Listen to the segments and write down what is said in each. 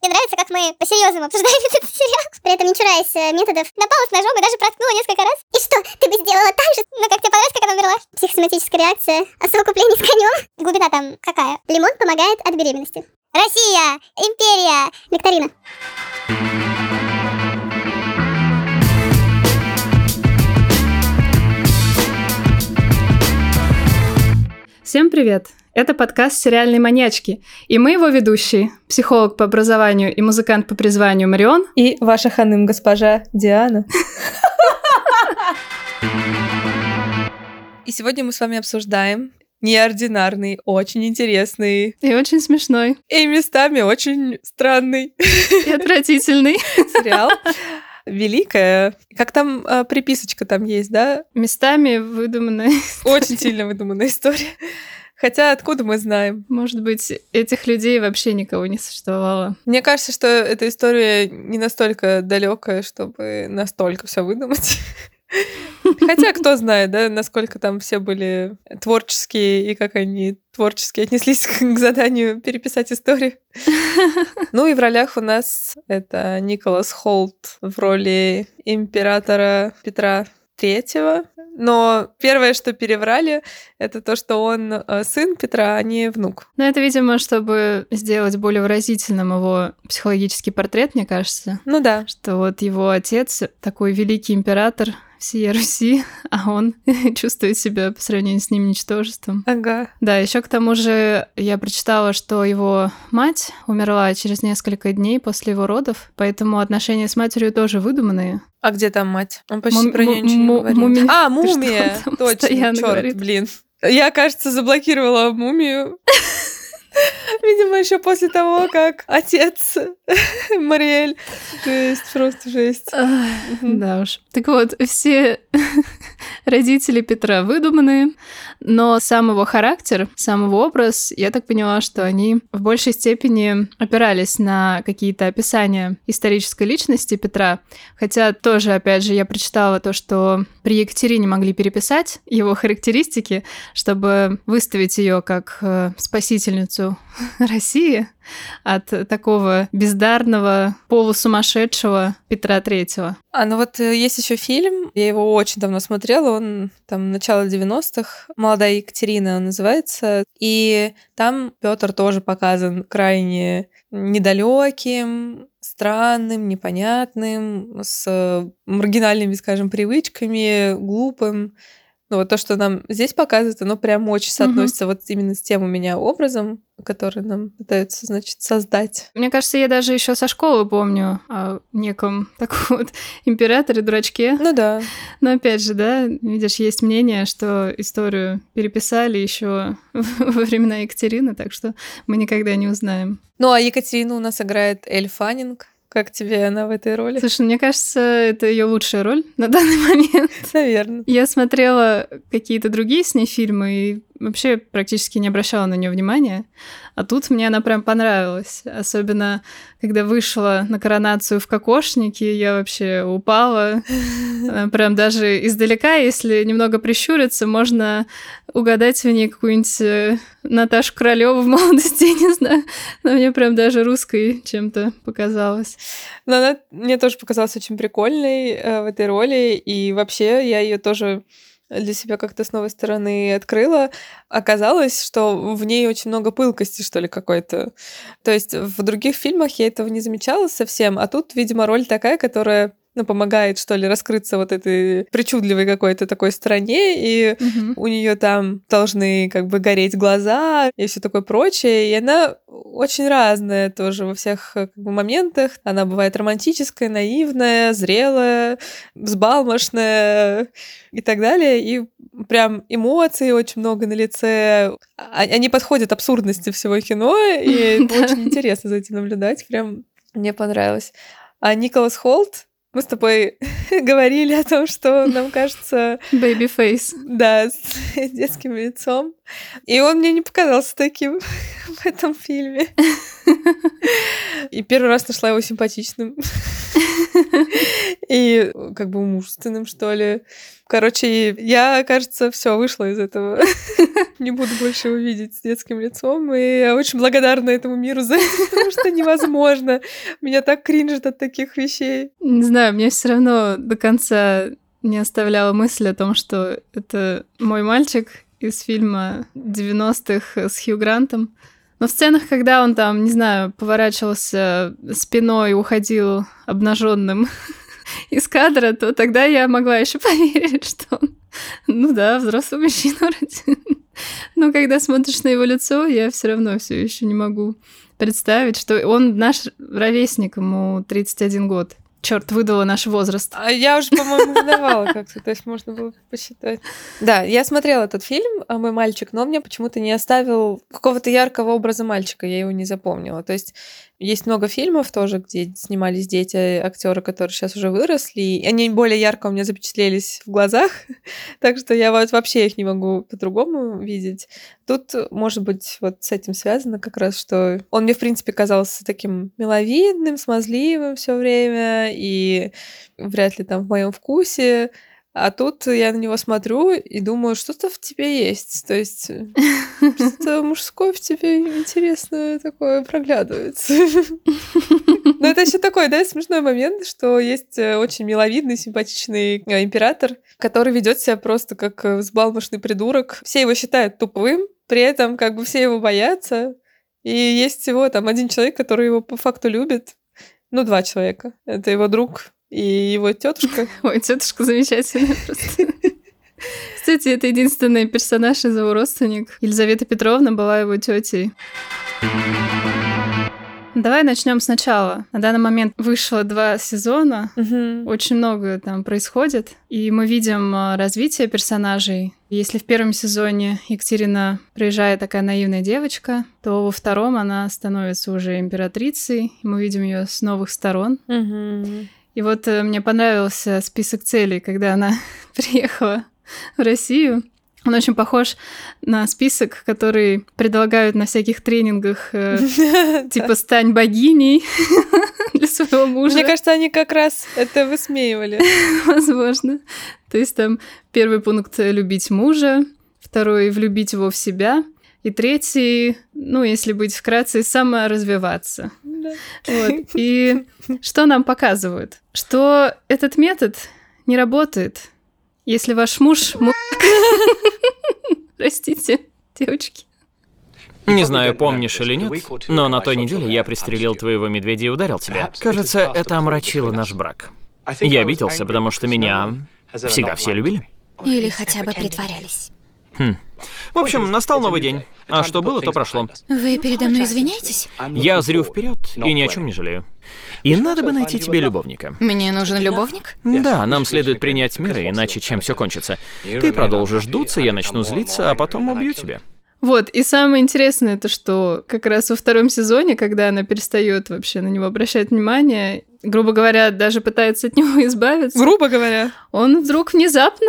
Мне нравится, как мы по-серьезному обсуждаем этот сериал, при этом не чураясь э, методов. Напала с ножом и даже проткнула несколько раз. И что, ты бы сделала так же? Ну, как тебе понравилось, как она умерла? Психосоматическая реакция, а совокупление с конем. Глубина там какая? Лимон помогает от беременности. Россия! Империя! Викторина. Всем привет! Это подкаст «Сериальные маньячки», и мы его ведущие, психолог по образованию и музыкант по призванию Марион. И ваша ханым госпожа Диана. И сегодня мы с вами обсуждаем неординарный, очень интересный. И очень смешной, и местами очень странный. И отвратительный. Сериал великая. Как там э, приписочка там есть, да? Местами выдуманная. Очень сильно выдуманная история. Хотя откуда мы знаем? Может быть, этих людей вообще никого не существовало. Мне кажется, что эта история не настолько далекая, чтобы настолько все выдумать. Хотя кто знает, да, насколько там все были творческие и как они творчески отнеслись к заданию переписать историю. Ну и в ролях у нас это Николас Холт в роли императора Петра Третьего. Но первое, что переврали, это то, что он э, сын Петра, а не внук. Ну, это, видимо, чтобы сделать более выразительным его психологический портрет, мне кажется. Ну да. Что вот его отец такой великий император, всей Руси, а он чувствует себя по сравнению с ним ничтожеством. Ага. Да, еще к тому же я прочитала, что его мать умерла через несколько дней после его родов, поэтому отношения с матерью тоже выдуманные. А где там мать? Он почти Мум, про нее ничего не говорит. Муми... А, мумия! Точно, черт, блин. Я, кажется, заблокировала мумию. Видимо, еще после того, как отец Мариэль. Жесть, просто жесть. Да уж. Так вот, все родители Петра выдуманные, но сам его характер, сам его образ, я так поняла, что они в большей степени опирались на какие-то описания исторической личности Петра. Хотя тоже, опять же, я прочитала то, что при Екатерине могли переписать его характеристики, чтобы выставить ее как э, спасительницу России от такого бездарного, полусумасшедшего Петра Третьего. А, ну вот э, есть еще фильм, я его очень давно смотрела, он там начало 90-х, «Молодая Екатерина» он называется, и там Петр тоже показан крайне недалеким, странным, непонятным, с маргинальными, скажем, привычками, глупым. Ну, вот то, что нам здесь показывают, оно прям очень соотносится угу. вот именно с тем у меня образом, который нам пытаются, значит, создать. Мне кажется, я даже еще со школы помню о неком таком вот императоре-дурачке. Ну да. Но опять же, да, видишь, есть мнение, что историю переписали еще во времена Екатерины, так что мы никогда не узнаем. Ну, а Екатерину у нас играет Эль Фаннинг. Как тебе она в этой роли? Слушай, мне кажется, это ее лучшая роль на данный момент. Наверное. Я смотрела какие-то другие с ней фильмы и вообще практически не обращала на нее внимания. А тут мне она прям понравилась. Особенно, когда вышла на коронацию в кокошнике, я вообще упала. Прям даже издалека, если немного прищуриться, можно угадать в ней какую-нибудь э, Наташу Королеву в молодости, не знаю. Но мне прям даже русской чем-то показалось. Но она мне тоже показалась очень прикольной э, в этой роли. И вообще я ее тоже для себя как-то с новой стороны открыла, оказалось, что в ней очень много пылкости, что ли, какой-то. То есть в других фильмах я этого не замечала совсем, а тут, видимо, роль такая, которая ну, помогает, что ли, раскрыться вот этой причудливой какой-то такой стране, и угу. у нее там должны как бы гореть глаза и все такое прочее. И она очень разная тоже во всех как бы, моментах. Она бывает романтическая, наивная, зрелая, взбалмошная и так далее. И прям эмоций очень много на лице. А, они подходят абсурдности всего кино, и очень интересно за этим наблюдать. Прям мне понравилось. А Николас Холт, мы с тобой говорили о том, что нам кажется... Baby face. Да, с детским лицом. И он мне не показался таким в этом фильме. И первый раз нашла его симпатичным. и как бы мужественным, что ли. Короче, я, кажется, все вышла из этого. Не буду больше его видеть с детским лицом. И я очень благодарна этому миру за это, потому что невозможно. Меня так кринжит от таких вещей. Не знаю, мне все равно до конца не оставляла мысль о том, что это мой мальчик из фильма 90-х с Хью Грантом. Но в сценах, когда он там, не знаю, поворачивался спиной уходил обнаженным из кадра, то тогда я могла еще поверить, что он, ну да, взрослый мужчина вроде. Но когда смотришь на его лицо, я все равно все еще не могу представить, что он наш ровесник, ему 31 год. Черт, выдала наш возраст. А я уже, по-моему, выдавала как-то, то есть можно было посчитать. Да, я смотрела этот фильм а «Мой мальчик», но мне почему-то не оставил какого-то яркого образа мальчика, я его не запомнила. То есть есть много фильмов тоже, где снимались дети, актеры, которые сейчас уже выросли, и они более ярко у меня запечатлелись в глазах, так что я вот вообще их не могу по-другому видеть. Тут, может быть, вот с этим связано как раз, что он мне, в принципе, казался таким миловидным, смазливым все время, и вряд ли там в моем вкусе. А тут я на него смотрю и думаю, что-то в тебе есть. То есть э, что-то мужское в тебе интересное такое проглядывается. Но это еще такой, да, смешной момент, что есть э, очень миловидный, симпатичный э, император, который ведет себя просто как взбалмошный придурок. Все его считают тупым, при этом как бы все его боятся. И есть всего там один человек, который его по факту любит. Ну, два человека. Это его друг и его тетушка. Ой, тетушка замечательная просто. Кстати, это единственный персонаж из его родственник. Елизавета Петровна была его тетей. Давай начнем сначала. На данный момент вышло два сезона, Мгм. очень много там происходит, и мы видим а, развитие персонажей. Если в первом сезоне Екатерина приезжает такая наивная девочка, то во втором она становится уже императрицей, и мы видим ее с новых сторон. Мгм. И вот э, мне понравился список целей, когда она приехала в Россию. Он очень похож на список, который предлагают на всяких тренингах, э, типа «стань богиней» для своего мужа. Мне кажется, они как раз это высмеивали. Возможно. То есть там первый пункт — любить мужа, второй — влюбить его в себя, и третий, ну, если быть вкратце, саморазвиваться. Да. Вот. И что нам показывают? Что этот метод не работает, если ваш муж... му- Простите, девочки. Не знаю, помнишь или нет, но на той неделе я пристрелил твоего медведя и ударил тебя. Кажется, это омрачило наш брак. Я обиделся, потому что меня всегда все любили. Или хотя бы притворялись. В общем, настал новый день. А что было, то прошло. Вы передо мной извиняетесь? Я зрю вперед и ни о чем не жалею. И надо бы найти тебе любовника. Мне нужен любовник? Да, нам следует принять меры, иначе чем все кончится. Ты продолжишь дуться, я начну злиться, а потом убью тебя. Вот, и самое интересное, это что как раз во втором сезоне, когда она перестает вообще на него обращать внимание, грубо говоря, даже пытается от него избавиться, Грубо говоря. он вдруг внезапно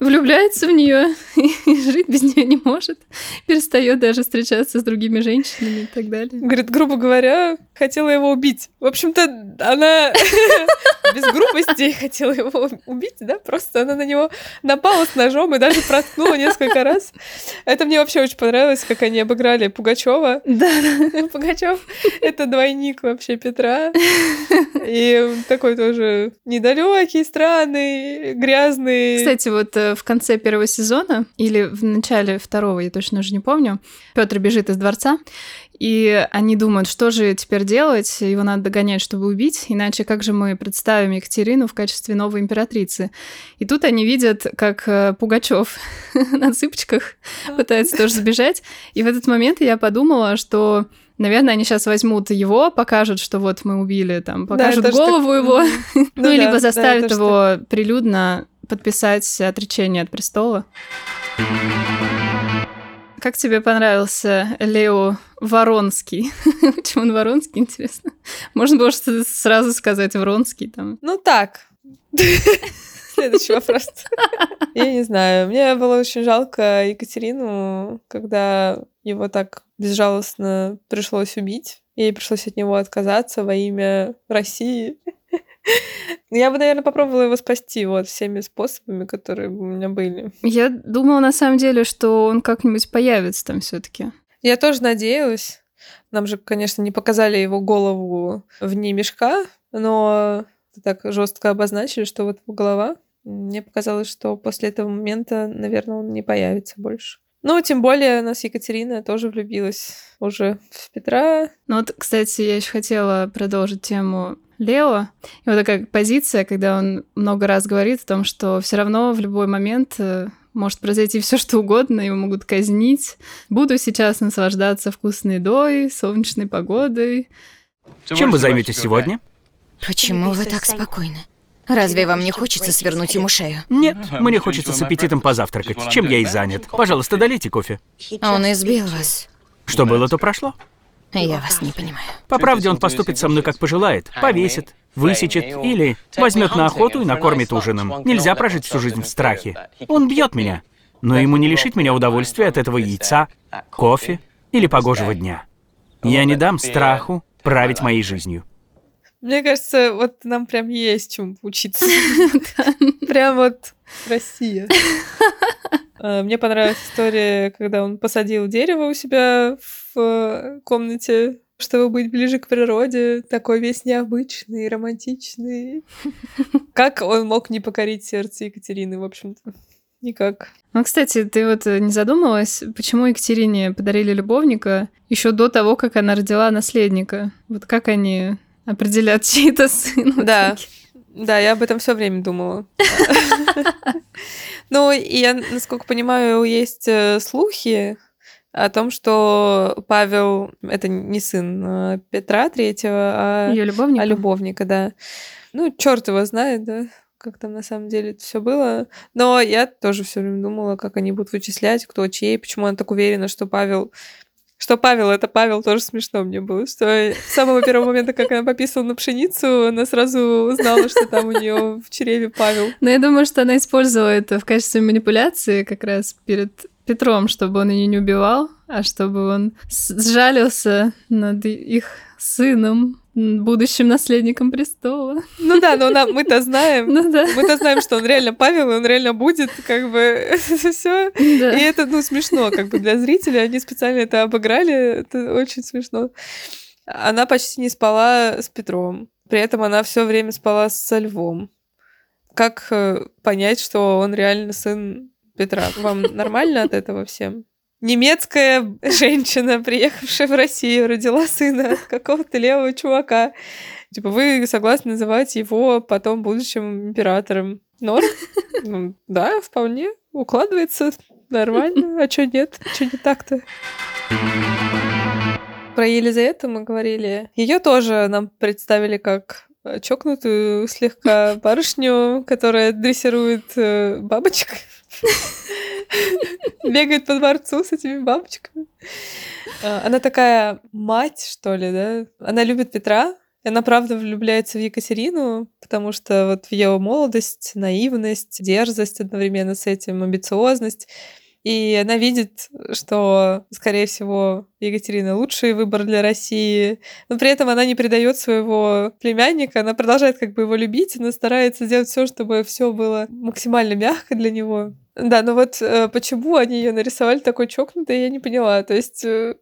влюбляется в нее и жить без нее не может, перестает даже встречаться с другими женщинами и так далее. Говорит, грубо говоря, хотела его убить. В общем-то, она без грубости хотела его убить, да? Просто она на него напала с ножом и даже проткнула несколько раз. Это мне вообще очень понравилось, как они обыграли Пугачева. Да, Пугачев это двойник вообще Петра. И такой тоже недалекий, странный, грязный. Кстати, вот э, в конце первого сезона или в начале второго, я точно уже не помню, Петр бежит из дворца, и они думают, что же теперь делать, его надо догонять, чтобы убить, иначе как же мы представим Екатерину в качестве новой императрицы. И тут они видят, как э, Пугачев на цыпочках пытается тоже сбежать, и в этот момент я подумала, что Наверное, они сейчас возьмут его, покажут, что вот мы убили, там, Да, покажут я тоже так- голову его, Мгм. ну, да, либо да, заставят тоже его прилюдно подписать отречение от престола. Как тебе понравился Лео Воронский? Почему он Воронский, интересно? Можно было что-то сразу сказать Вронский там. Ну так. Следующий вопрос. Я не знаю. Мне было очень жалко Екатерину, когда его так безжалостно пришлось убить. Ей пришлось от него отказаться во имя России. Я бы, наверное, попробовала его спасти вот всеми способами, которые у меня были. Я думала, на самом деле, что он как-нибудь появится там все таки Я тоже надеялась. Нам же, конечно, не показали его голову вне мешка, но так жестко обозначили, что вот голова. Мне показалось, что после этого момента, наверное, он не появится больше. Ну, тем более, у нас Екатерина тоже влюбилась уже в Петра. Ну вот, кстати, я еще хотела продолжить тему Лео. И вот такая позиция, когда он много раз говорит о том, что все равно в любой момент э, может произойти все что угодно, его могут казнить. Буду сейчас наслаждаться вкусной едой, солнечной погодой. Чем вы займетесь сегодня? Почему вы так спокойны? Разве вам не хочется свернуть ему шею? Нет, мне хочется с аппетитом позавтракать, чем я и занят. Пожалуйста, долейте кофе. Он избил вас. Что было, то прошло. Я вас не понимаю. По правде, он поступит со мной как пожелает. Повесит, высечет или возьмет на охоту и накормит ужином. Нельзя прожить всю жизнь в страхе. Он бьет меня, но ему не лишить меня удовольствия от этого яйца, кофе или погожего дня. Я не дам страху править моей жизнью. Мне кажется, вот нам прям есть чему поучиться. Прям вот Россия. А, мне понравилась история, когда он посадил дерево у себя в э, комнате, чтобы быть ближе к природе, такой весь необычный, романтичный. Как он мог не покорить сердце Екатерины, в общем-то? Никак. Ну, кстати, ты вот э, не задумывалась, почему Екатерине подарили любовника еще до того, как она родила наследника? Вот как они определят чей-то сын. Да. Да, я об этом все время думала. Ну, и я, насколько понимаю, есть э, слухи о том, что Павел это не сын э, Петра Третьего, а любовника. а любовника, да. Ну, черт его знает, да, как там на самом деле это все было. Но я тоже все время думала, как они будут вычислять, кто чей, почему она так уверена, что Павел что Павел это Павел, тоже смешно мне было, что с самого первого момента, как она пописала на пшеницу, она сразу узнала, что там у нее в чреве Павел. Но я думаю, что она использовала это в качестве манипуляции как раз перед Петром, чтобы он ее не убивал, а чтобы он сжалился над их сыном, будущим наследником престола. Ну да, но нам, мы-то знаем, Ну да. мы-то знаем, что он реально Павел, и он реально будет, как бы, все. Да. И это, ну, смешно, как бы для зрителей, они специально это обыграли, это очень смешно. Она почти не спала с Петром, при этом она все время спала со Львом. Как э, понять, что он реально сын Петра? Вам нормально от этого всем? Немецкая женщина, приехавшая в Россию, родила сына от какого-то левого чувака. Типа, вы согласны называть его потом будущим императором? Норм? Ну, да, вполне. Укладывается нормально. А что нет? Что не так-то? Про Елизавету мы говорили. Ее тоже нам представили как э, чокнутую слегка барышню, которая дрессирует э, бабочек. Бегает по дворцу с этими бабочками. А, Она такая мать, что ли, да? Она любит Петра, и она правда влюбляется в Екатерину, потому что вот в ее молодость, наивность, дерзость одновременно с этим, амбициозность. И она видит, что, скорее всего, Екатерина лучший выбор для России, но при этом она не предает своего племянника, она продолжает как бы его любить, она старается сделать все, чтобы все было максимально мягко для него. Да, но вот э, почему они ее нарисовали такой чокнутой, я не поняла. То есть э,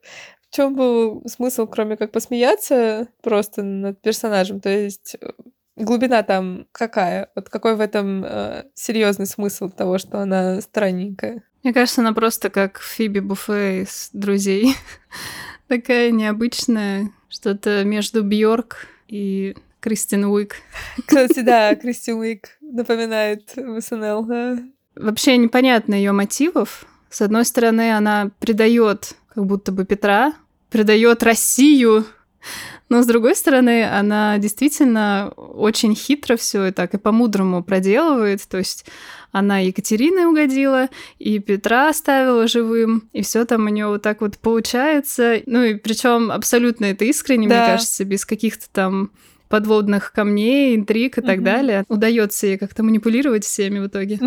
в чем был смысл, кроме как посмеяться просто над персонажем? То есть э, глубина там какая? Вот какой в этом э, серьезный смысл того, что она странненькая? Мне кажется, она просто как Фиби Буфе из «Друзей». Такая необычная, что-то между Бьорк и Кристин Уик. Кстати, да, Кристи Уик напоминает в СНЛ. да. Вообще непонятно ее мотивов. С одной стороны, она предает как будто бы Петра, предает Россию, но с другой стороны, она действительно очень хитро все и так и по-мудрому проделывает. То есть она Екатериной угодила, и Петра оставила живым, и все там у нее вот так вот получается. Ну и причем абсолютно это искренне, мне Да. кажется, без каких-то там подводных камней, интриг и так далее. Удается ей как-то манипулировать всеми в итоге.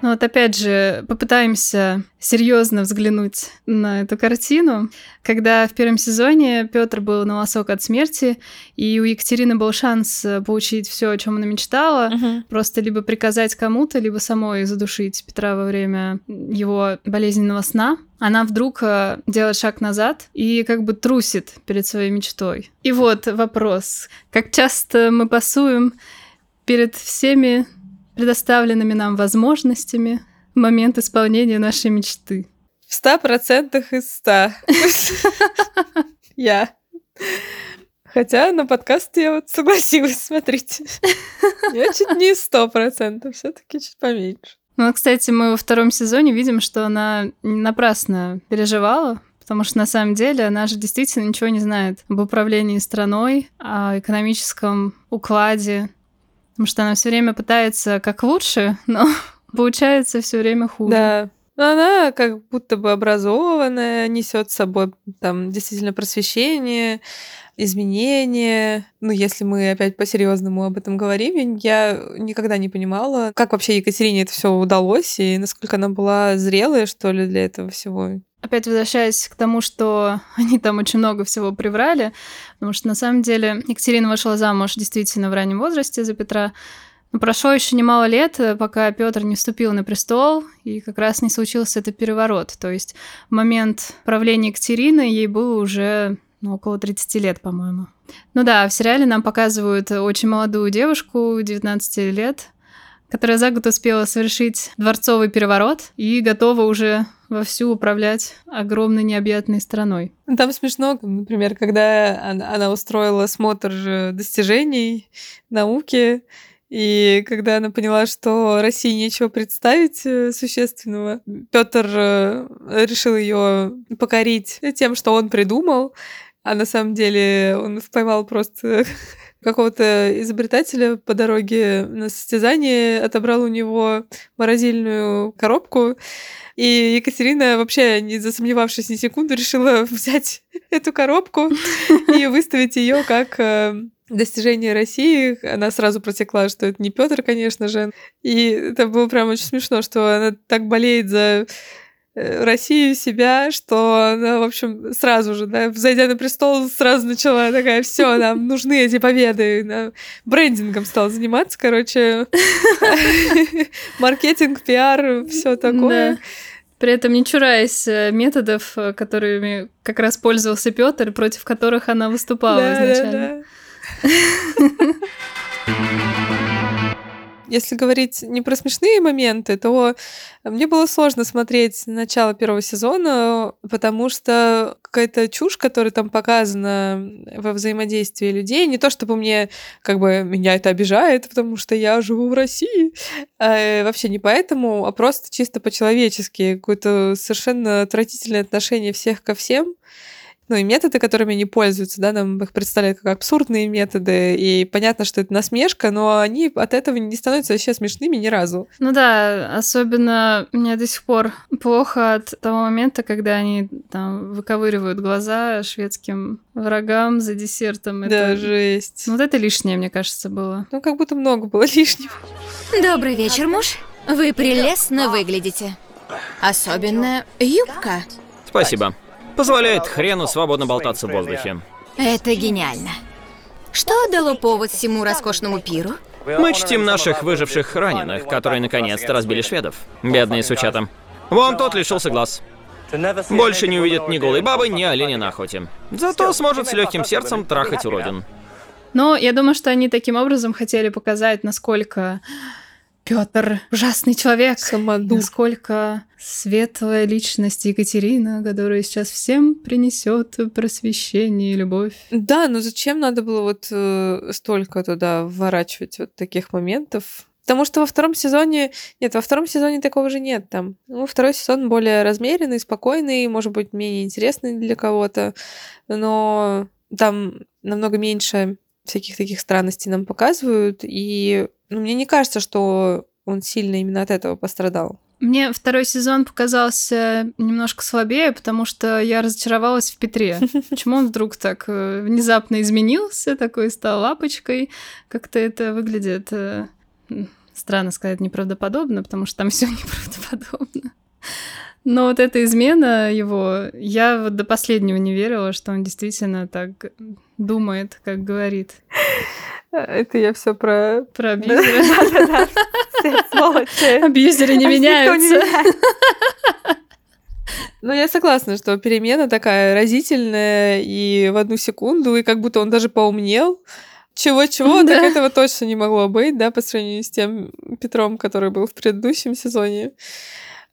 Ну вот опять же, попытаемся серьезно взглянуть на эту картину. Когда в первом сезоне Петр был на волосок от смерти, и у Екатерины был шанс э, получить все, о чем она мечтала, Мгм. просто либо приказать кому-то, либо самой задушить Петра во время его болезненного сна, она вдруг э, делает шаг назад и как бы трусит перед своей мечтой. И вот вопрос. Как часто мы пасуем перед всеми предоставленными нам возможностями в момент исполнения нашей мечты? В ста процентах из ста. Я. Хотя на подкаст я вот согласилась, смотрите. Я чуть не сто процентов, все таки чуть поменьше. Ну, кстати, мы во втором сезоне видим, что она напрасно переживала, потому что на самом деле она же действительно ничего не знает об управлении страной, о экономическом укладе, потому что она все время пытается как лучше, но получается все время хуже. Да. Она как будто бы образованная, несет с собой там действительно просвещение, изменения. Ну, если мы опять по-серьезному об этом говорим, я никогда не понимала, как вообще Екатерине это все удалось и насколько она была зрелая, что ли, для этого всего. Опять возвращаясь к тому, что они там очень много всего приврали, потому что на самом деле Екатерина вышла замуж действительно в раннем возрасте за Петра, но прошло еще немало лет, пока Петр не вступил на престол, и как раз не случился этот переворот. То есть в момент правления Екатерины ей было уже ну, около 30 лет, по-моему. Ну да, в сериале нам показывают очень молодую девушку, 19 лет, которая за год успела совершить дворцовый переворот и готова уже вовсю управлять огромной необъятной страной. Там смешно, например, когда она, устроила смотр же достижений науки, и когда она поняла, что России нечего представить э, существенного, Петр решил ее покорить тем, что он придумал, а на самом деле он поймал просто какого-то изобретателя по дороге на состязание, отобрал у него морозильную коробку, и Екатерина, вообще не засомневавшись ни секунду, решила взять эту коробку и выставить ее как э, достижение России. Она сразу протекла, что это не Петр, конечно же. И это было прям очень смешно, что она так болеет за Россию, себя, что она, в общем, сразу же, да, зайдя на престол, сразу начала такая, все, нам нужны эти победы, она брендингом стала заниматься, короче, маркетинг, пиар, все такое. При этом не чураясь э, методов, э, которыми как раз пользовался Петр, против которых она выступала изначально. Если говорить не про смешные моменты, то мне было сложно смотреть начало первого сезона, потому что какая-то чушь, которая там показана во взаимодействии людей, не то чтобы мне, как бы, меня это обижает, потому что я живу в России, а вообще не поэтому, а просто чисто по-человечески, какое-то совершенно отвратительное отношение всех ко всем, ну и методы, которыми они пользуются, да, нам их представляют как абсурдные методы, и понятно, что это насмешка, но они от этого не становятся вообще смешными ни разу. Ну да, особенно мне до сих пор плохо от того момента, когда они там выковыривают глаза шведским врагам за десертом. Да, Это... жесть. Ну, Вот это лишнее, мне кажется, было. Ну, как будто много было лишнего. Добрый вечер, муж. Вы прелестно выглядите. Особенно юбка. Спасибо. Позволяет хрену свободно болтаться в воздухе. Это гениально. Что дало повод всему роскошному пиру? Мы чтим наших выживших раненых, которые наконец-то разбили шведов. Бедные сучата. Вон тот лишился глаз. Больше не увидит ни голой бабы, ни оленя на охоте. Зато сможет с легким сердцем трахать уродин. Но я думаю, что они таким образом хотели показать, насколько Петр ужасный человек. Самодур. Насколько светлая личность Екатерина, которая сейчас всем принесет просвещение и любовь. Да, но зачем надо было вот э, столько туда вворачивать вот таких моментов? Потому что во втором сезоне... Нет, во втором сезоне такого же нет там. Ну, второй сезон более размеренный, спокойный, может быть, менее интересный для кого-то, но там намного меньше всяких таких странностей нам показывают, и ну, мне не кажется, что он сильно именно от этого пострадал. Мне второй сезон показался немножко слабее, потому что я разочаровалась в Петре. Почему он вдруг так э, внезапно изменился, такой стал лапочкой? Как-то это выглядит э, странно сказать неправдоподобно, потому что там все неправдоподобно. Но вот эта измена его, я вот до последнего не верила, что он действительно так думает, как говорит. Это я все про... Про абьюзера. Да-да-да. Абьюзеры не А меняются. Ну, я согласна, что перемена такая разительная и в одну секунду, и как будто он даже поумнел. Чего-чего, так Да. этого точно не могло быть, да, по сравнению с тем Петром, который был в предыдущем сезоне.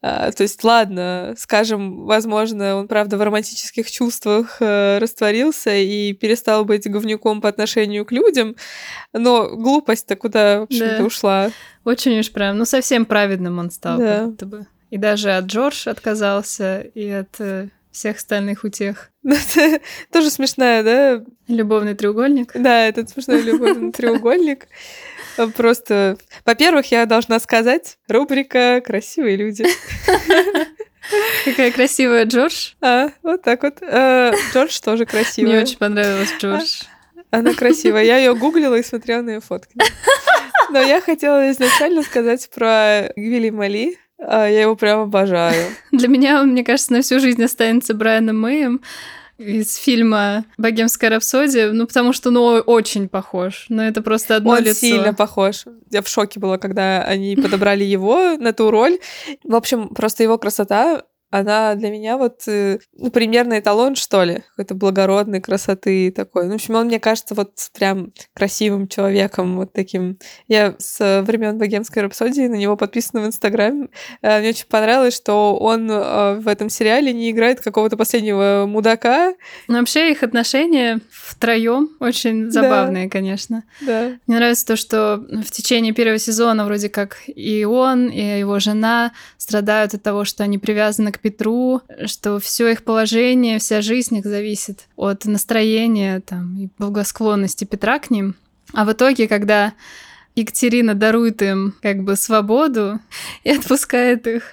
А, то есть, ладно, скажем, возможно, он, правда, в романтических чувствах э, растворился и перестал быть говнюком по отношению к людям, но глупость-то куда, в общем-то, Да. ушла. Очень уж прям, ну совсем праведным он стал, Да. как будто бы. И даже от Джордж отказался, и от э, всех остальных утех. Ну, тоже смешная, да, Любовный треугольник. Да, этот смешной любовный треугольник. А, Просто, во-первых, я должна сказать, рубрика «Красивые люди». Какая красивая Джордж. А, вот так вот. А, Джордж тоже Мне красивая. очень понравилась Джордж. Она красивая. Я ее гуглила и смотрела на ее фотки. Но я хотела изначально сказать про Гвилли Мали. А, Я его прям обожаю. Для меня он, мне кажется, на всю жизнь останется Брайаном Мэем из фильма «Богемская рапсодия», ну, потому что, ну, очень похож. Но это просто одно Он лицо. сильно похож. Я в шоке была, когда они подобрали его на ту роль. В общем, просто его красота, она для меня вот э, ну, примерный эталон, что ли, какой-то благородной красоты такой. Ну, в общем, он мне кажется вот прям красивым человеком, вот таким. Я с времен богемской рапсодии на него подписана в Инстаграме. Э, Мне очень понравилось, что он э, в этом сериале не играет какого-то последнего мудака. Но вообще их отношения втроем очень забавные, конечно. Да. Мне нравится то, что в течение первого сезона вроде как и он, и его жена страдают от того, что они привязаны к Петру, что все их положение, вся жизнь их зависит от настроения там, и благосклонности Петра к ним. А в итоге, когда Екатерина дарует им как бы свободу и отпускает их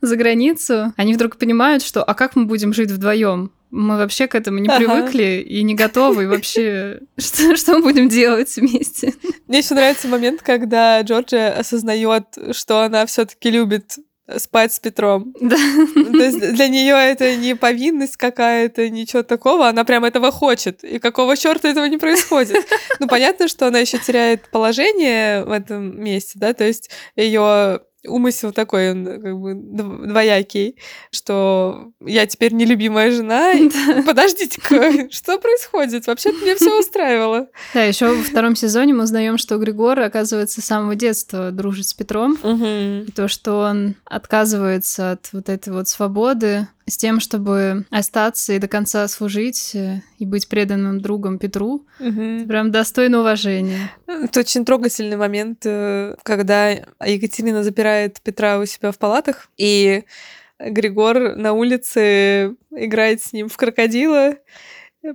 за границу, они вдруг понимают, что а как мы будем жить вдвоем? Мы вообще к этому не Ага. привыкли и не готовы. И вообще, что, что мы будем делать вместе? Мне еще нравится момент, когда Джорджия осознает, что она все-таки любит спать с Петром. Да. То есть для нее это не повинность какая-то, ничего такого, она прям этого хочет. И какого черта этого не происходит? Ну, понятно, что она еще теряет положение в этом месте, да, то есть ее умысел такой, он как бы дв- двоякий, что я теперь нелюбимая жена. Подождите-ка, что происходит? Вообще-то меня все устраивало. Да, еще во втором сезоне мы узнаем, что Григор, оказывается, с самого детства дружит с Петром. И то, что он отказывается от вот этой вот свободы с тем, чтобы остаться и до конца служить э, и быть преданным другом Петру, Мгм. прям достойно уважения. Это очень трогательный момент, э, когда Екатерина запирает Петра у себя в палатах, и Григор на улице играет с ним в крокодила,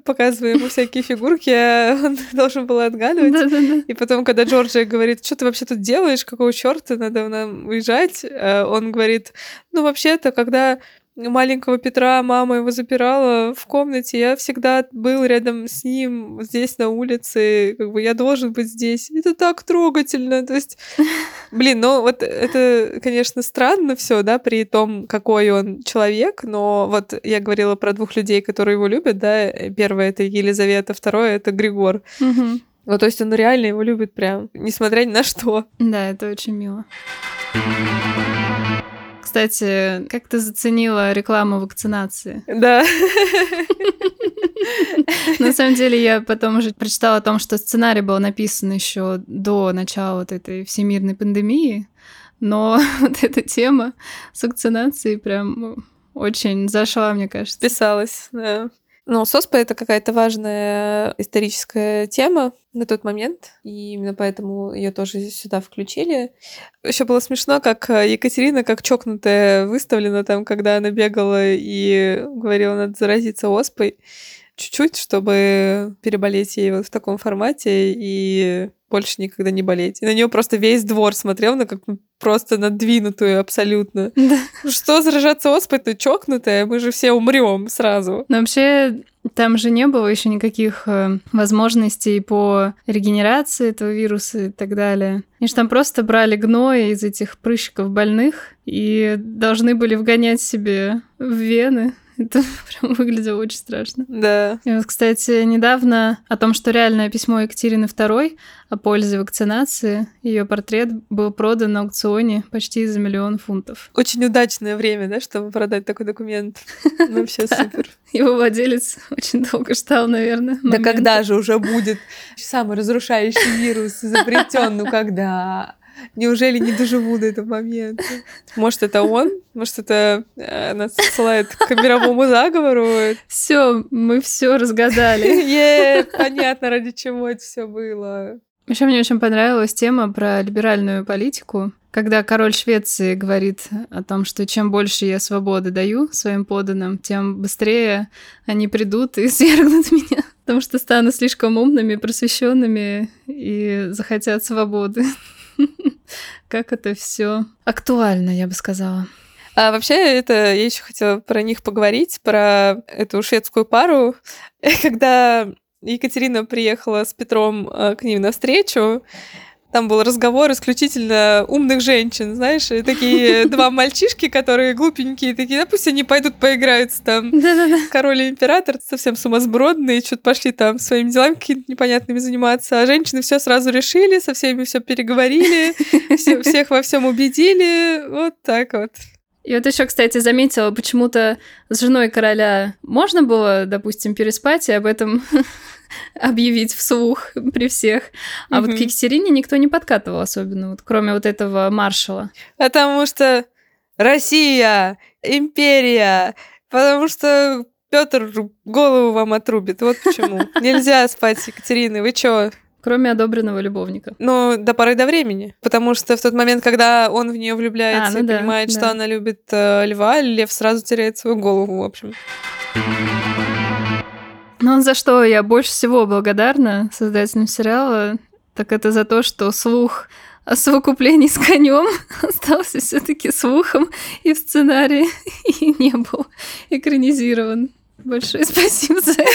показывая ему всякие фигурки, а он должен был отгадывать. И потом, когда Джорджия говорит, что ты вообще тут делаешь, какого черта, надо нам уезжать, э, он говорит, ну, вообще-то, когда маленького Петра мама его запирала в комнате, я всегда был рядом с ним здесь на улице, как бы я должен быть здесь. Это так трогательно, то есть, блин, ну вот это, конечно, странно все, да, при том, какой он человек, но вот я говорила про двух людей, которые его любят, да, первое это Елизавета, второе это Григор. Мгм. Ну, то есть он реально его любит прям, несмотря ни на что. Да, это очень мило. Кстати, как ты заценила рекламу вакцинации? Да. На самом деле, я потом уже прочитала о том, что сценарий был написан еще до начала вот этой всемирной пандемии, но вот эта тема с вакцинацией прям очень зашла, мне кажется. Писалась, да. Ну, СОСПА — это какая-то важная историческая тема на тот момент, и именно поэтому ее тоже сюда включили. Еще было смешно, как э, Екатерина, как чокнутая, выставлена там, когда она бегала и говорила, надо заразиться оспой чуть-чуть, чтобы переболеть ей вот в таком формате и больше никогда не болеть. И на нее просто весь двор смотрел на как просто надвинутую абсолютно. Да. Что заражаться оспой, ты чокнутая, мы же все умрем сразу. Но вообще, Там же не было еще никаких э, возможностей по регенерации этого вируса и так далее. Они же там просто брали гной из этих прыщиков больных и должны были вгонять себе в вены. Это прям выглядело очень страшно. Да. И вот, кстати, недавно о том, что реальное письмо Екатерины II о пользе вакцинации, ее портрет был продан на аукционе почти за миллион фунтов. Очень удачное время, да, чтобы продать такой документ. Ну, Вообще супер. Его владелец очень долго ждал, наверное. Да когда же уже будет самый разрушающий вирус изобретен? Ну когда? Неужели не доживу до этого момента? Может, это он? Может, это э, нас ссылает к мировому заговору? Все, мы все разгадали. Е, понятно, ради чего это все было. Еще мне очень понравилась тема про либеральную политику, когда король Швеции говорит о том, что чем больше я свободы даю своим подданным, тем быстрее они придут и свергнут меня, потому что стану слишком умными, просвещенными и захотят свободы. Как это все актуально, я бы сказала. А вообще, это я еще хотела про них поговорить, про эту шведскую пару. Когда Екатерина приехала с Петром э, к ним навстречу, там был разговор исключительно умных женщин, знаешь, и такие два мальчишки, которые глупенькие, такие, да пусть они пойдут поиграются там. Да-да-да. Король и император совсем сумасбродные, что-то пошли там своими делами какими-то непонятными заниматься, а женщины все сразу решили, со всеми все переговорили, все- всех во всем убедили, вот так вот. И вот еще, кстати, заметила, почему-то с женой короля можно было, допустим, переспать и об этом объявить вслух при всех. А вот к Екатерине никто не подкатывал особенно, вот, кроме вот этого маршала. Потому что Россия, империя, потому что Петр голову вам отрубит. Вот почему. Нельзя спать с Екатериной. Вы чё? Кроме одобренного любовника. Ну, до поры до времени. Потому что в тот момент, когда он в нее влюбляется А, ну и да, понимает, что да. она любит э, льва, лев сразу теряет свою голову, в общем. Но за что я больше всего благодарна создателям сериала, так это за то, что слух о совокуплении с конем остался все-таки слухом и в сценарии и не был экранизирован. Большое спасибо за это.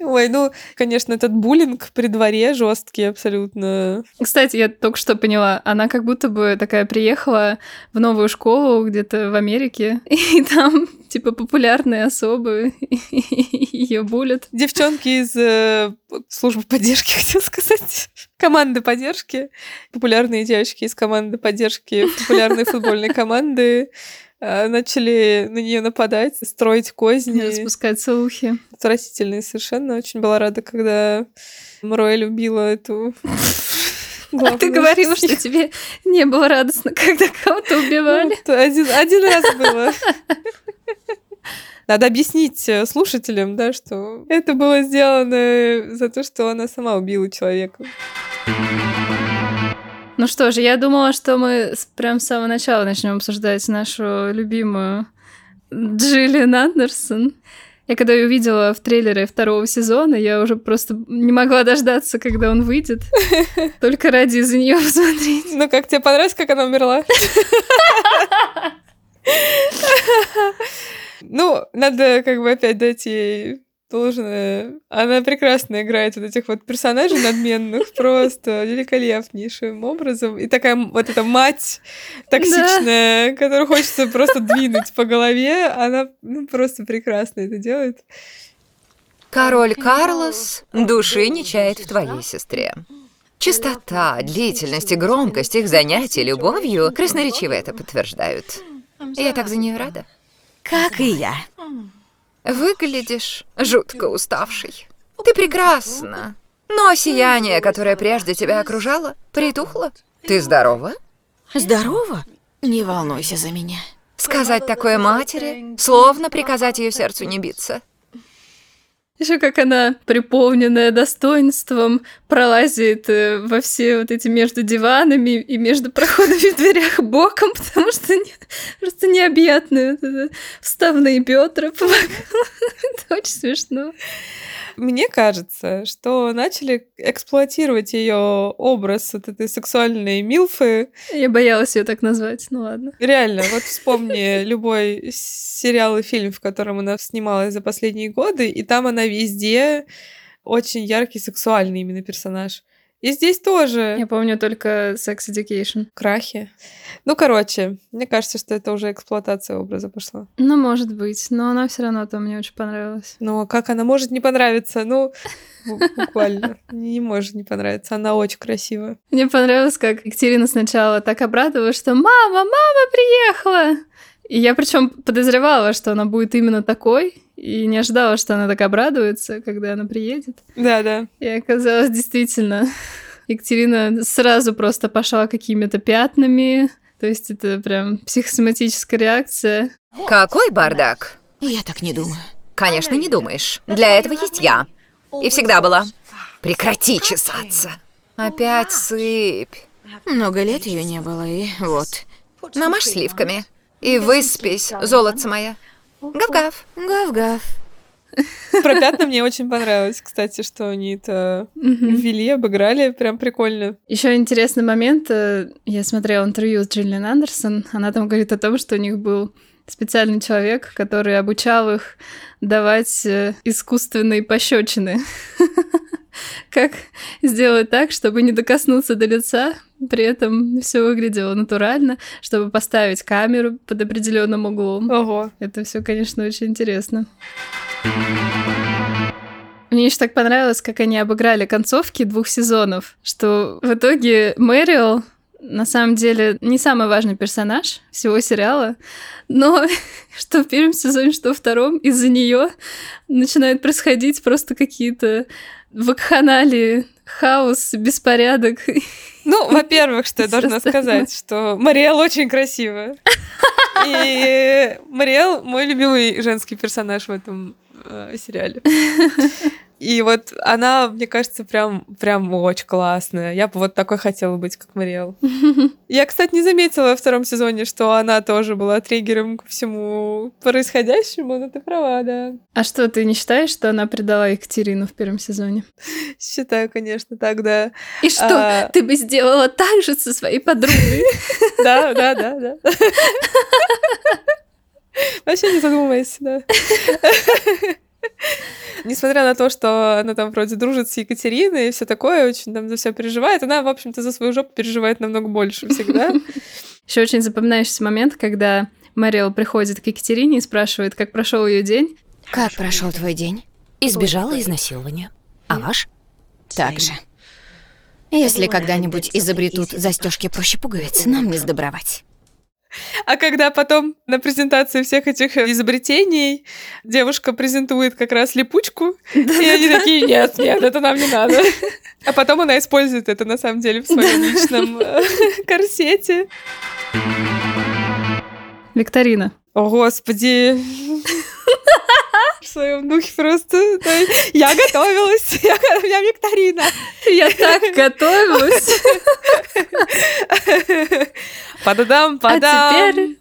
Ой, ну, конечно, этот буллинг при дворе жесткий абсолютно. Кстати, я только что поняла, она как будто бы такая приехала в новую школу где-то в Америке, и там типа популярные особы ее булят. Девчонки из э, службы поддержки, хотел сказать. Команды поддержки. Популярные девочки из команды поддержки популярной футбольной команды начали на нее нападать, строить козни. Распускать слухи. Отвратительные совершенно. Очень была рада, когда Мроя любила эту... А ты говорила, что тебе не было радостно, когда кого-то убивали. Ну, Один, один раз было. Надо объяснить э, слушателям, да, что это было сделано за то, что она сама убила человека. Ну что же, я думала, что мы прям с самого начала начнем обсуждать нашу любимую Джиллиан Андерсон. Я когда ее увидела в трейлере второго сезона, я уже просто не могла дождаться, когда он выйдет. Только ради из-за нее посмотреть. Ну, как тебе понравилось, как она умерла? Ну, надо как бы опять дать ей должное. Она прекрасно играет вот этих вот персонажей надменных, просто великолепнейшим образом. И такая вот эта мать токсичная, которую хочется просто двинуть по голове, она ну, просто прекрасно это делает. Король Карлос души не чает в твоей сестре. Частота, длительность и громкость их занятий любовью красноречиво это подтверждают. Я так за нее рада. Как и я. Выглядишь жутко уставшей. Ты прекрасна. Но сияние, которое прежде тебя окружало, притухло. Ты здорова? Здорово? Не волнуйся за меня. Сказать такое матери, словно приказать ее сердцу не биться. Еще как она, преполненная достоинством, пролазит э, во все вот эти между диванами и между проходами в дверях боком, потому что не- просто необъятные вот вставные бедра. Это очень смешно. Мне кажется, что начали эксплуатировать ее образ вот этой сексуальной милфы. Я боялась ее так назвать, ну ладно. Реально, вот вспомни любой сериал и фильм, в котором она снималась за последние годы, и там она везде очень яркий сексуальный именно персонаж. И здесь тоже. Я помню только Sex Education. Крахи. Ну, короче, мне кажется, что это уже эксплуатация образа пошла. Ну, может быть, но она все равно там мне очень понравилась. Ну, а как она может не понравиться? Ну, буквально. Не может не понравиться. Она очень красивая. Мне понравилось, как Екатерина сначала так обрадовалась, что «Мама, мама приехала!» И я причем подозревала, что она будет именно такой, и не ожидала, что она так обрадуется, когда она приедет. Да, да. И оказалось действительно. Екатерина сразу просто пошла какими-то пятнами. То есть это прям психосоматическая реакция. Какой бардак? Я так не думаю. Конечно, не думаешь. Для этого есть я. И всегда была. Прекрати чесаться. Опять сыпь. Много лет ее не было, и вот. Намажь сливками. И выспись, золотце моя. Гав-гав. Гав-гав. Про пятна мне очень понравилось, кстати, что они это ввели, обыграли, прям прикольно. Еще интересный момент. э, Я смотрела интервью с Джиллиан Андерсон. Она там говорит о том, что у них был специальный человек, который обучал их давать э, искусственные пощечины. Как сделать так, чтобы не докоснуться до лица, при этом все выглядело натурально, чтобы поставить камеру под определенным углом. Ого. Это все, конечно, очень интересно. Мне еще так понравилось, как они обыграли концовки двух сезонов, что в итоге Мэрил на самом деле не самый важный персонаж всего сериала, но что в первом сезоне, что во втором, из-за нее начинают происходить просто какие-то вакханалии, хаос, беспорядок. Ну, во-первых, что я должна сказать, что Мариэл очень красивая. И Мариэл мой любимый женский персонаж в этом э, сериале. И вот она, мне кажется, прям, прям очень классная. Я бы вот такой хотела быть, как Мариэл. Я, кстати, не заметила во втором сезоне, что она тоже была триггером ко всему происходящему, но ты права, да. А что, ты не считаешь, что она предала Екатерину в первом сезоне? Считаю, конечно, так, да. И что, А. ты бы сделала так же со своей подругой? Да, да, да, да. Вообще не задумывайся, да. Несмотря на то, что она там вроде дружит с Екатериной и все такое, очень там за все переживает, она, в общем-то, за свою жопу переживает намного больше всегда. Еще очень запоминающийся момент, когда Мэрил приходит к Екатерине и спрашивает, как прошел ее день. Как прошел твой день? Избежала изнасилования. А ваш? Так же. Если когда-нибудь изобретут застежки проще пуговиц, нам не сдобровать. А когда потом на презентации всех этих изобретений девушка презентует как раз липучку, и они такие, нет, нет, это нам не надо. А потом она использует это на самом деле в своем личном э, корсете. Викторина. О, господи. Своем духе просто. Я готовилась. Я, у меня викторина. Я так готовилась. Пададам, А падам. теперь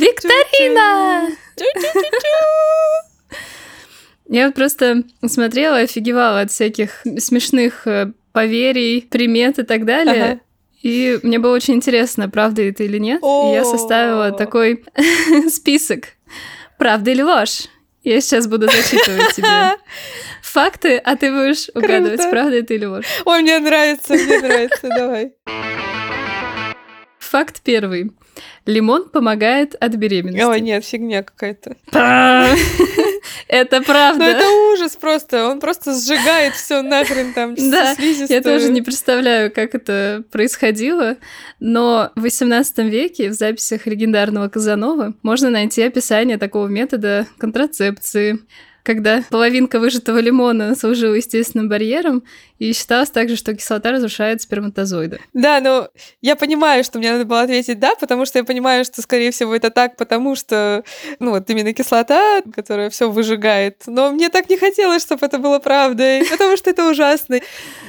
Викторина! Я вот просто смотрела, офигевала от всяких смешных э, поверий, примет и так далее. Ага. И мне было очень интересно, правда это или нет. И я составила такой список. Правда или ложь? Я сейчас буду зачитывать тебе факты, а ты будешь угадывать, Круто. правда это или ложь. Ой, мне нравится, мне нравится, давай. Факт первый. Лимон помогает от беременности. Ой, нет, фигня какая-то. Это правда. Ну это ужас просто. Он просто сжигает все нахрен там. Да. Я тоже не представляю, как это происходило, но в XVIII веке в записях легендарного Казанова можно найти описание такого метода контрацепции, когда половинка выжатого лимона служила естественным барьером, и считалось также, что кислота разрушает сперматозоиды. Да, но я понимаю, что мне надо было ответить да, потому что я понимаю, что, скорее всего, это так, потому что, ну, вот именно кислота, которая все выжигает. Но мне так не хотелось, чтобы это было правдой, потому что это ужасно.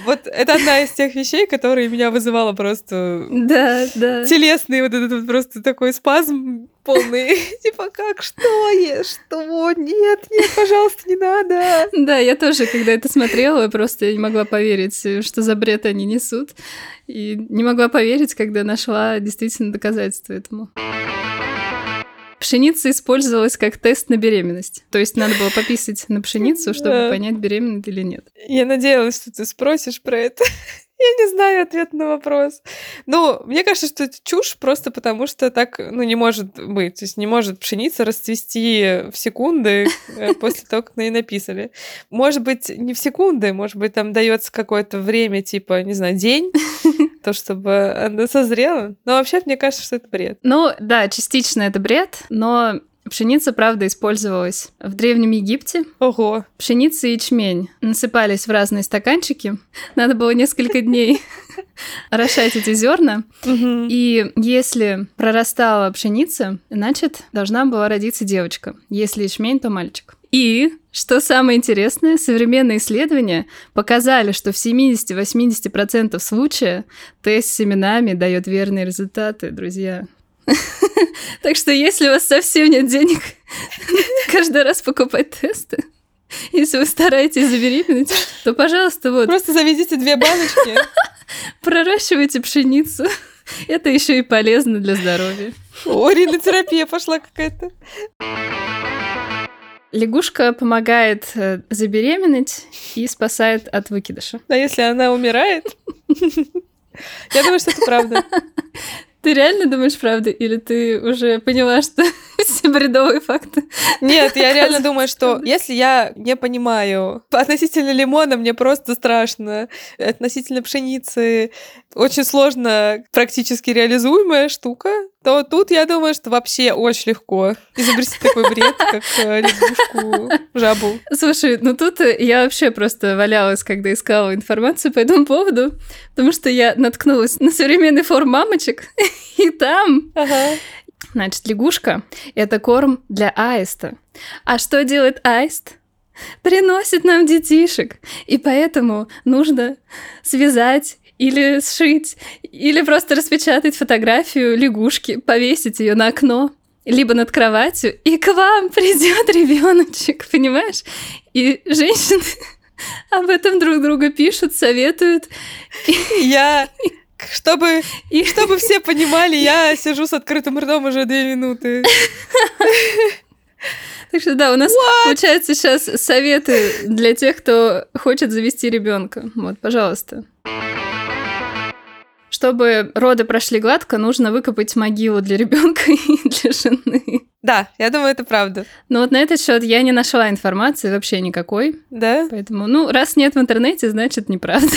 Вот это одна из тех вещей, которые меня вызывала просто Да, да. телесный вот этот вот просто такой спазм полный. Типа, как, что ешь, что? Нет, нет, пожалуйста, не надо. Да, я тоже, когда это смотрела, просто не могла поверить, что за бред они несут. И не могла поверить, когда нашла действительно доказательства этому. Пшеница использовалась как тест на беременность. То есть надо было пописать на пшеницу, чтобы Да. понять, беременна или нет. Я надеялась, что ты спросишь про это. Я не знаю ответ на вопрос. Ну, мне кажется, что это чушь просто потому, что так, ну, не может быть. То есть не может пшеница расцвести в секунды э, после того, как на ней написали. Может быть, не в секунды, может быть, там дается какое-то время, типа, не знаю, день, то, чтобы она созрела. Но вообще, мне кажется, что это бред. Ну, да, частично это бред, но пшеница, правда, использовалась в Древнем Египте. Ого. Пшеница и ячмень насыпались в разные стаканчики. Надо было несколько дней орошать эти зерна. И если прорастала пшеница, значит, должна была родиться девочка. Если ячмень, то мальчик. И, что самое интересное, современные исследования показали, что в 70-80% случаев тест с семенами дает верные результаты, друзья. Так что если у вас совсем нет денег каждый раз покупать тесты, если вы стараетесь забеременеть, то, пожалуйста, вот, Просто заведите две баночки. проращивайте пшеницу. Это еще и полезно для здоровья. О, ринотерапия пошла какая-то. Лягушка помогает э, забеременеть и спасает от выкидыша. А если она умирает? Я думаю, что это правда. Ты реально думаешь правда? Или ты уже поняла, что все бредовые факты? Нет, я реально думаю, что если я не понимаю относительно лимона, мне просто страшно. Относительно пшеницы очень сложно практически реализуемая штука, то тут я думаю, что вообще очень легко изобрести такой бред, как э, лягушку, жабу. Слушай, ну тут э, я вообще просто валялась, когда искала информацию по этому поводу, потому что я наткнулась на современный форум мамочек, и там Ага. Значит, лягушка — это корм для аиста. А что делает аист? Приносит нам детишек. И поэтому нужно связать или сшить, или просто распечатать фотографию лягушки, повесить ее на окно, либо над кроватью, и к вам придет ребеночек, понимаешь? И женщины об этом друг друга пишут, советуют. Я, чтобы, И чтобы все понимали, я сижу с открытым ртом уже две минуты. Так что да, у нас получается сейчас советы для тех, кто хочет завести ребенка. Вот, пожалуйста. Чтобы роды прошли гладко, нужно выкопать могилу для ребенка и для жены. Да, я думаю, это правда. Но вот на этот счет я не нашла информации вообще никакой. Да? Поэтому, ну, раз нет в интернете, значит, неправда.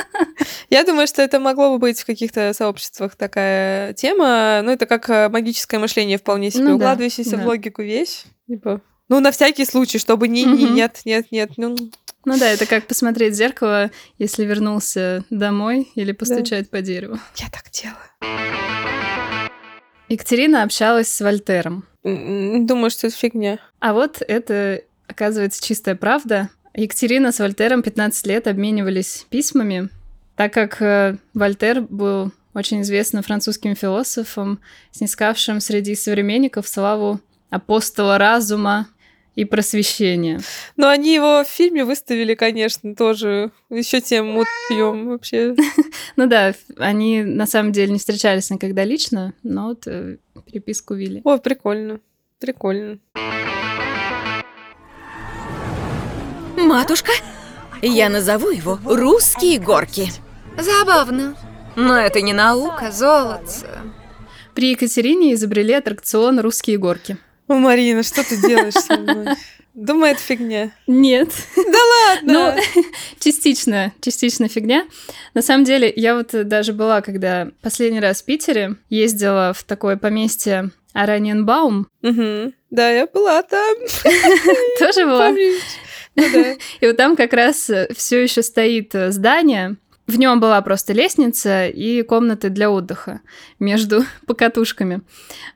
Я думаю, что это могло бы быть в каких-то сообществах такая тема. Ну, это как э, магическое мышление вполне себе Ну да, укладывающаяся в да. логику вещь. Типа, ну, на всякий случай, чтобы не, не- нет, нет, нет. Ну, Ну да, это как посмотреть в зеркало, если вернулся домой или постучать по дереву. я так делаю. Екатерина общалась с Вольтером. Думаю, что это фигня. А вот это, оказывается, чистая правда. Екатерина с Вольтером 15 лет обменивались письмами, так как э, Вольтер был очень известным французским философом, снискавшим среди современников славу апостола разума и просвещения. Но они его в фильме выставили, конечно, тоже еще тем мутьем вообще. Ну да, они на самом деле не встречались никогда лично, но вот э, переписку вели. О, прикольно. Прикольно. Матушка, я назову его «Русские горки». Забавно. Но это не наука, золотце. При Екатерине изобрели аттракцион «Русские горки». О, Марина, что ты делаешь со мной? Думаю, это фигня. Нет, Ладно. Ну, частично, частично фигня. На самом деле, я вот даже была, когда последний раз в Питере ездила в такое поместье Араньенбаум, Мгм. Да, я была там. тоже была. Ну да. И вот там как раз все еще стоит э, здание. В нем была просто лестница и комнаты для отдыха между покатушками.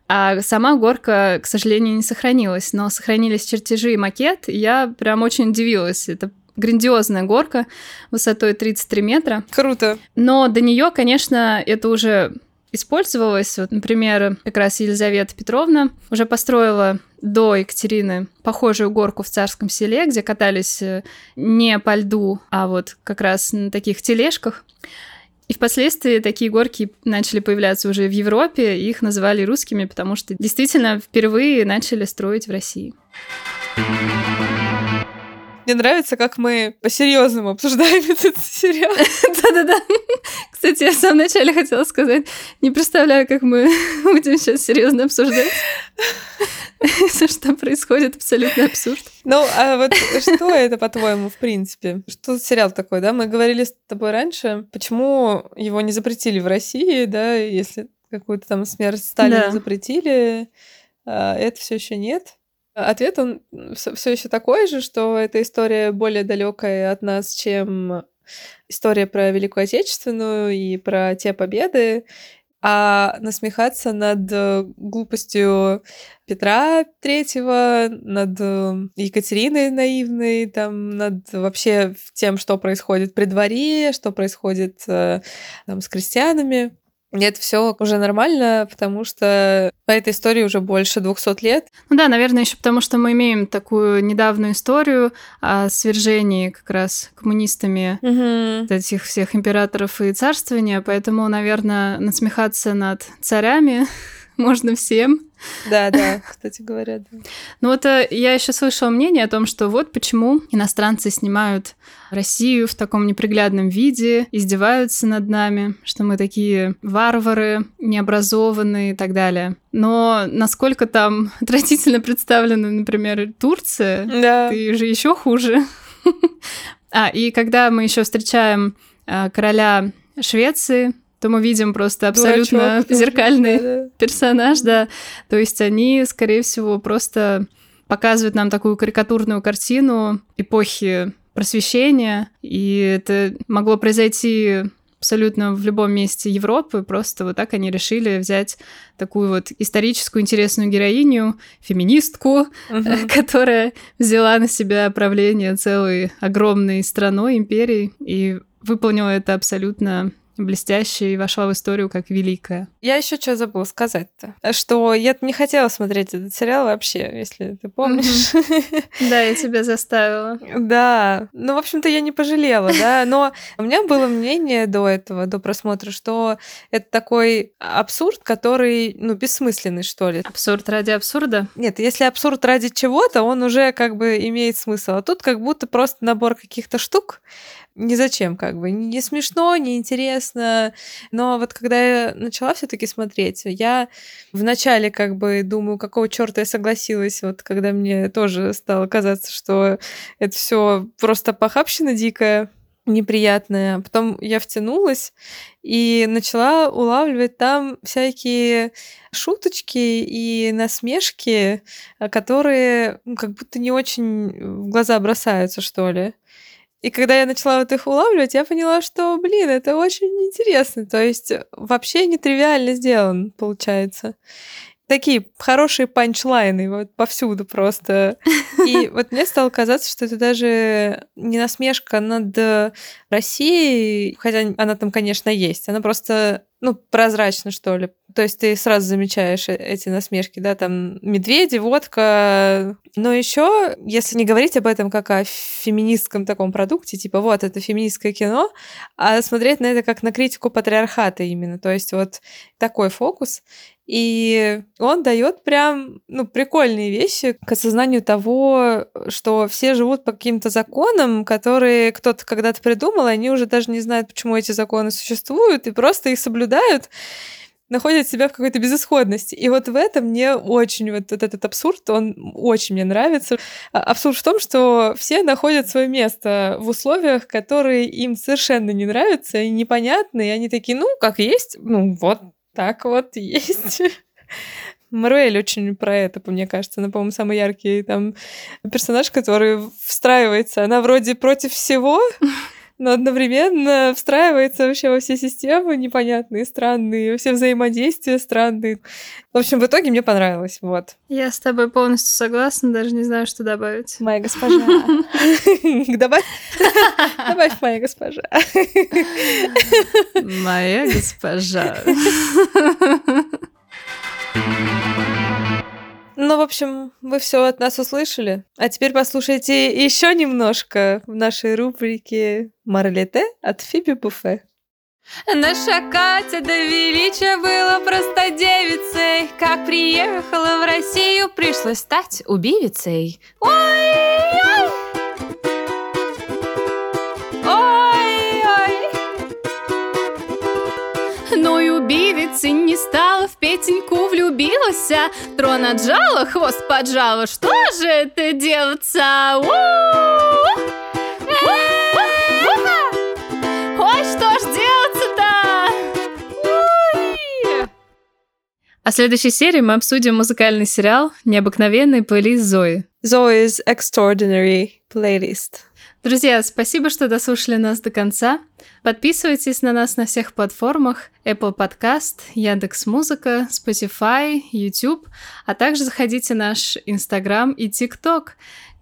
А сама горка, к сожалению, не сохранилась, но сохранились чертежи и макет. И я прям очень удивилась. Это грандиозная горка высотой 33 метра. Круто. Но до нее, конечно, это уже использовалось. Вот, например, как раз Елизавета Петровна уже построила до Екатерины похожую горку в Царском селе, где катались э, не по льду, а вот как раз на таких тележках. И впоследствии такие горки начали появляться уже в Европе, их называли русскими, потому что действительно впервые начали строить в России. Мне нравится, как мы по-серьезному обсуждаем этот сериал. Да-да-да. Кстати, я в самом начале хотела сказать, не представляю, как мы будем сейчас серьезно обсуждать, что происходит, абсолютно абсурд. Ну, а вот что это, по-твоему, в принципе? Что за сериал такой, да? Мы говорили с тобой раньше, почему его не запретили в России, да, если какую-то там смерть Сталина запретили, а это все еще нет. Ответ он все еще такой же, что эта история более далекая от нас, чем история про Великую Отечественную и про те победы, а насмехаться над глупостью Петра Третьего, над Екатериной наивной, там, над вообще тем, что происходит при дворе, что происходит э, там, с крестьянами. Нет, все уже нормально, потому что по этой истории уже больше 200 лет. Ну да, наверное, еще потому что мы имеем такую недавнюю историю о свержении как раз коммунистами угу. этих всех императоров и царствования, поэтому, наверное, насмехаться над царями можно всем. Да, да, кстати говоря, да. Ну вот э, я еще слышала мнение о том, что вот почему иностранцы снимают Россию в таком неприглядном виде, издеваются над нами, что мы такие варвары, необразованные и так далее. Но насколько там отвратительно представлена, например, Турция, да. ты же еще хуже. А, и когда мы еще встречаем э, короля Швеции, то мы видим просто абсолютно Дурачок, зеркальный да, да. персонаж, да. То есть они, скорее всего, просто показывают нам такую карикатурную картину эпохи просвещения, и это могло произойти абсолютно в любом месте Европы. Просто вот так они решили взять такую вот историческую интересную героиню, феминистку, uh-huh. которая взяла на себя правление целой огромной страной, империей, и выполнила это абсолютно блестящая и вошла в историю как великая. Я еще что забыла сказать-то, что я не хотела смотреть этот сериал вообще, если ты помнишь. Да, я тебя заставила. Да, ну, в общем-то, я не пожалела, да, но у меня было мнение до этого, до просмотра, что это такой абсурд, который, ну, бессмысленный, что ли. Абсурд ради абсурда? Нет, если абсурд ради чего-то, он уже как бы имеет смысл, а тут как будто просто набор каких-то штук, ни зачем, как бы. Не смешно, не интересно. Но вот когда я начала все-таки смотреть, я вначале как бы думаю, какого черта я согласилась, вот когда мне тоже стало казаться, что это все просто похабщина дикая неприятная. Потом я втянулась и начала улавливать там всякие шуточки и насмешки, которые ну, как будто не очень в глаза бросаются, что ли. И когда я начала вот их улавливать, я поняла, что, блин, это очень интересно. То есть вообще нетривиально сделан, получается. Такие хорошие панчлайны вот повсюду просто. И вот мне стало казаться, что это даже не насмешка над Россией, хотя она там, конечно, есть. Она просто, ну, прозрачна, что ли. То есть ты сразу замечаешь э, эти насмешки, да, там медведи, водка. Но еще, если не говорить об этом как о феминистском таком продукте, типа вот это феминистское кино, а смотреть на это как на критику патриархата именно. То есть вот такой фокус. И он дает прям, ну, прикольные вещи к осознанию того, что все живут по каким-то законам, которые кто-то когда-то придумал, и они уже даже не знают, почему эти законы существуют, и просто их соблюдают находят себя в какой-то безысходности. И вот в этом мне очень вот, вот этот абсурд, он очень мне нравится. А, абсурд в том, что все находят свое место в условиях, которые им совершенно не нравятся и непонятны, и они такие, ну, как есть, ну, вот так вот есть. Маруэль очень про это, мне кажется. Она, по-моему, самый яркий там персонаж, который встраивается. Она вроде против всего, но одновременно встраивается вообще во все системы непонятные, странные, все взаимодействия странные. В общем, в итоге мне понравилось, вот. Я с тобой полностью согласна, даже не знаю, что добавить. Моя госпожа. Добавь, добавь, моя госпожа. Моя госпожа. Ну, в общем, вы все от нас услышали. А теперь послушайте еще немножко в нашей рубрике Марлете от Фиби Буфе. Наша Катя до величия была просто девицей Как приехала в Россию, пришлось стать убивицей Ой-ой! Ой-ой! Но и убивицы не стала, Петеньку влюбилась, а трон отжала, хвост поджала. Что же это делается? У-у-у! Ой, что ж делаться-то? Ой! А в следующей серии мы обсудим музыкальный сериал «Необыкновенный плейлист Зои». Zoe's Extraordinary Playlist. Друзья, спасибо, что дослушали нас до конца. Подписывайтесь на нас на всех платформах Apple Podcast, Яндекс Музыка, Spotify, YouTube, а также заходите в наш Instagram и TikTok,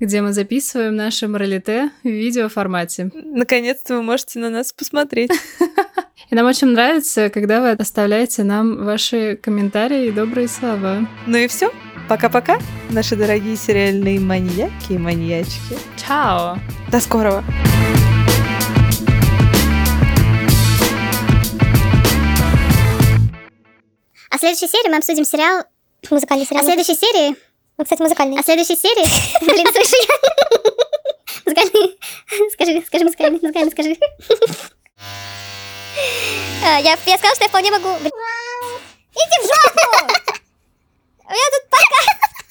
где мы записываем наши моралите в видеоформате. Наконец-то вы можете на нас посмотреть. И нам очень нравится, когда вы оставляете нам ваши комментарии и добрые слова. Ну и все. Пока-пока, наши дорогие сериальные маньяки и маньячки. Чао! До скорого! А в следующей серии мы обсудим сериал... Музыкальный сериал. А в следующей серии... Ну, кстати, музыкальный. А в следующей серии... Блин, слышу я. Музыкальный... Скажи, скажи музыкальный, музыкальный, скажи. А, Я, я сказала, что я вполне могу... Иди в жопу! У меня тут пока...